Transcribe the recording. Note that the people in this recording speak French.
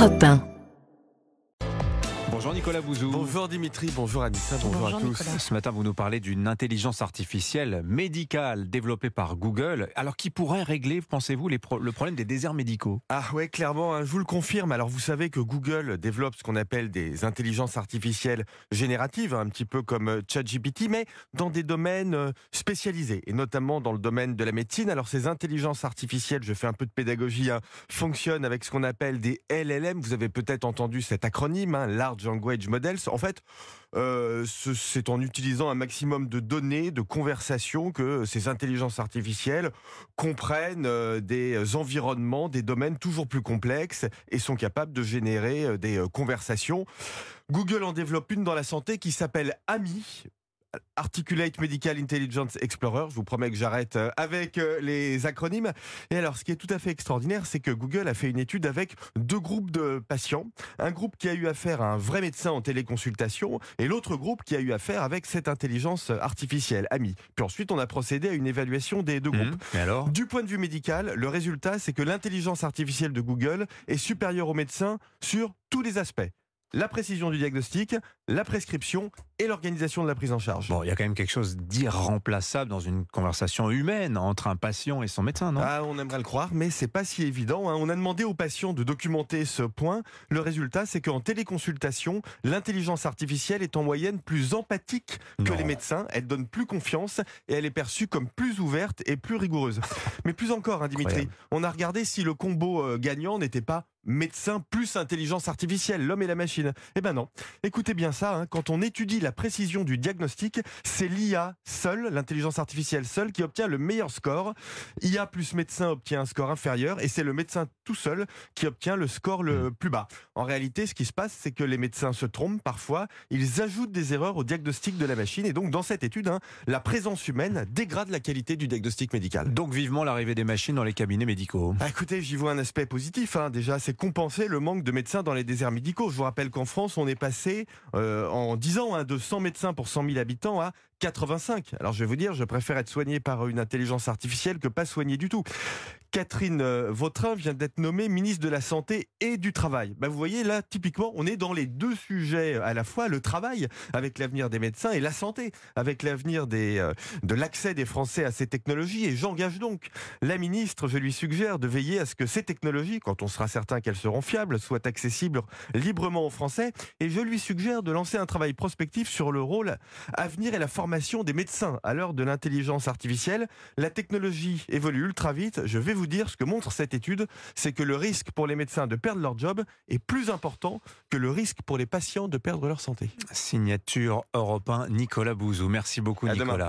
Europe 1. Bonjour Nicolas Bouzou. Bonjour Dimitri, bonjour Anissa, bonjour, Bonjour à tous. Nicolas. Ce matin, vous nous parlez d'une intelligence artificielle médicale développée par Google. Alors, qui pourrait régler, pensez-vous, pro- le problème des déserts médicaux? Ah ouais, clairement, hein, je vous le confirme. Alors vous savez que Google développe ce qu'on appelle des intelligences artificielles génératives, hein, un petit peu comme euh, ChatGPT, mais dans des domaines euh, spécialisés, et notamment dans le domaine de la médecine. Alors ces intelligences artificielles, je fais un peu de pédagogie, hein, fonctionnent avec ce qu'on appelle des LLM. Vous avez peut-être entendu cet acronyme, hein, Large Language. En fait, euh, ce- c'est en utilisant un maximum de données, de conversations, que ces intelligences artificielles comprennent euh, des environnements, des domaines toujours plus complexes et sont capables de générer euh, des conversations. Google en développe une dans la santé qui s'appelle AMI. Articulate Medical Intelligence Explorer. Je vous promets que j'arrête euh, avec euh, les acronymes. Et alors, ce qui est tout à fait extraordinaire, c'est que Google a fait une étude avec deux groupes de patients. Un groupe qui a eu affaire à un vrai médecin en téléconsultation et l'autre groupe qui a eu affaire avec cette intelligence artificielle, AMI. Puis ensuite, on a procédé à une évaluation des deux groupes. Mais alors? Du point de vue médical, le résultat, c'est que l'intelligence artificielle de Google est supérieure au médecin sur tous les aspects. La précision du diagnostic, la prescription et l'organisation de la prise en charge. Bon, il y a quand même quelque chose d'irremplaçable dans une conversation humaine entre un patient et son médecin, non? Ah, on aimerait le croire, mais c'est pas si évident. hein. On a demandé aux patients de documenter ce point. Le résultat, c'est qu'en téléconsultation, l'intelligence artificielle est en moyenne plus empathique que Non. les médecins. Elle donne plus confiance et elle est perçue comme plus ouverte et plus rigoureuse. mais plus encore, hein, Dimitri, Incroyable. on a regardé si le combo euh, gagnant n'était pas médecin plus intelligence artificielle, l'homme et la machine. Eh ben non. Écoutez bien ça, hein, quand on étudie la précision du diagnostic, c'est l'IA seule, l'intelligence artificielle seule, qui obtient le meilleur score. IA plus médecin obtient un score inférieur et c'est le médecin tout seul qui obtient le score le plus bas. En réalité, ce qui se passe, c'est que les médecins se trompent parfois, ils ajoutent des erreurs au diagnostic de la machine et donc dans cette étude, hein, la présence humaine dégrade la qualité du diagnostic médical. Donc vivement l'arrivée des machines dans les cabinets médicaux. Ah, écoutez, j'y vois un aspect positif. hein. Déjà, c'est compenser le manque de médecins dans les déserts médicaux. Je vous rappelle qu'en France, on est passé euh, en 10 ans hein, de 100 médecins pour 100 000 habitants à 85. Alors, je vais vous dire, je préfère être soigné par une intelligence artificielle que pas soigné du tout. Catherine euh, Vautrin vient d'être nommée ministre de la Santé et du Travail. Ben, vous voyez, là, typiquement, on est dans les deux sujets à la fois, le travail avec l'avenir des médecins et la santé avec l'avenir euh, de l'accès des Français à ces technologies. Et j'engage donc la ministre, je lui suggère de veiller à ce que ces technologies, quand on sera certain qu'elles seront fiables, soient accessibles librement aux Français. Et je lui suggère de lancer un travail prospectif sur le rôle à venir et la formation des médecins à l'heure de l'intelligence artificielle. La technologie évolue ultra vite. Je vais vous dire ce que montre cette étude, c'est que le risque pour les médecins de perdre leur job est plus important que le risque pour les patients de perdre leur santé. Signature Europe 1, Nicolas Bouzou. Merci beaucoup À demain. Nicolas.